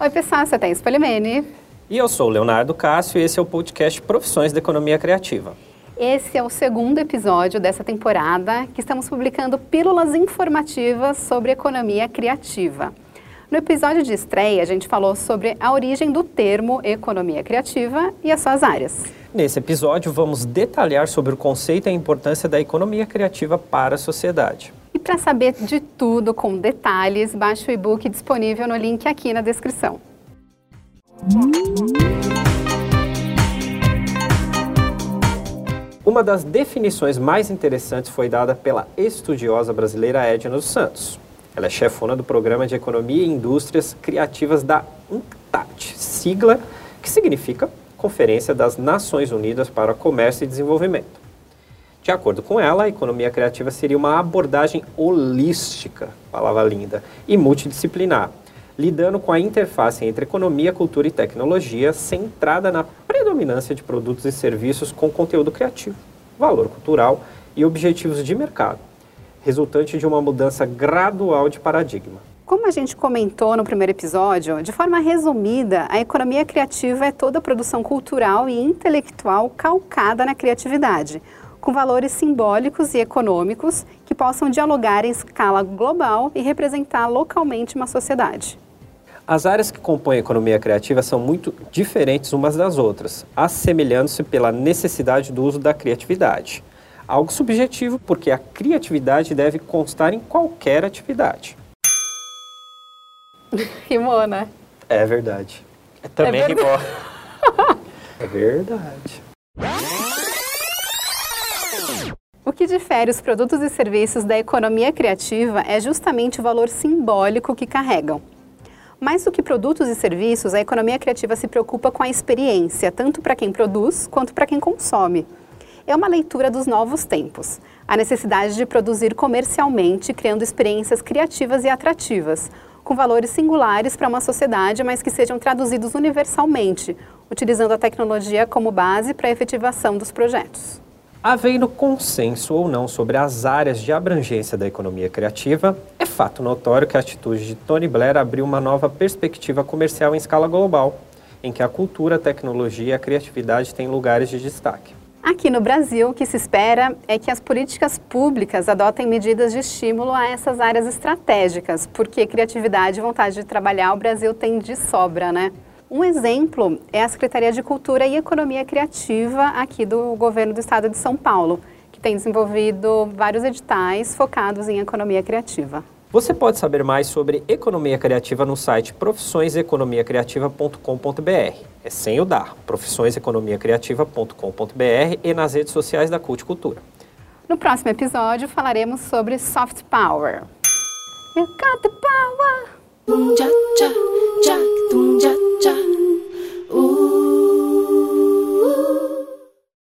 Oi, pessoal, você tem Spolimene. E eu sou o Leonardo Cássio e esse é o podcast Profissões da Economia Criativa. Esse é o segundo episódio dessa temporada que estamos publicando pílulas informativas sobre economia criativa. No episódio de estreia, a gente falou sobre a origem do termo economia criativa e as suas áreas. Nesse episódio, vamos detalhar sobre o conceito e a importância da economia criativa para a sociedade. E para saber de tudo com detalhes, baixe o e-book disponível no link aqui na descrição. Uma das definições mais interessantes foi dada pela estudiosa brasileira Edna dos Santos. Ela é chefona do Programa de Economia e Indústrias Criativas da UNCTAD, sigla que significa Conferência das Nações Unidas para Comércio e Desenvolvimento. De acordo com ela, a economia criativa seria uma abordagem holística, palavra linda, e multidisciplinar, lidando com a interface entre economia, cultura e tecnologia, centrada na predominância de produtos e serviços com conteúdo criativo, valor cultural e objetivos de mercado resultante de uma mudança gradual de paradigma. Como a gente comentou no primeiro episódio, de forma resumida, a economia criativa é toda produção cultural e intelectual calcada na criatividade, com valores simbólicos e econômicos que possam dialogar em escala global e representar localmente uma sociedade. As áreas que compõem a economia criativa são muito diferentes umas das outras, assemelhando-se pela necessidade do uso da criatividade algo subjetivo, porque a criatividade deve constar em qualquer atividade. Rimou, né? É verdade. É também é rimou. é verdade. O que difere os produtos e serviços da economia criativa é justamente o valor simbólico que carregam. Mais do que produtos e serviços, a economia criativa se preocupa com a experiência, tanto para quem produz quanto para quem consome é uma leitura dos novos tempos. A necessidade de produzir comercialmente, criando experiências criativas e atrativas, com valores singulares para uma sociedade, mas que sejam traduzidos universalmente, utilizando a tecnologia como base para a efetivação dos projetos. Havendo consenso ou não sobre as áreas de abrangência da economia criativa, é fato notório que a atitude de Tony Blair abriu uma nova perspectiva comercial em escala global, em que a cultura, a tecnologia e a criatividade têm lugares de destaque. Aqui no Brasil, o que se espera é que as políticas públicas adotem medidas de estímulo a essas áreas estratégicas, porque criatividade e vontade de trabalhar o Brasil tem de sobra, né? Um exemplo é a Secretaria de Cultura e Economia Criativa aqui do governo do estado de São Paulo, que tem desenvolvido vários editais focados em economia criativa. Você pode saber mais sobre economia criativa no site profissõeseconomiacriativa.com.br. É sem o dar, profissõeseconomiacriativa.com.br e nas redes sociais da Cult Cultura. No próximo episódio falaremos sobre soft power. You got the power.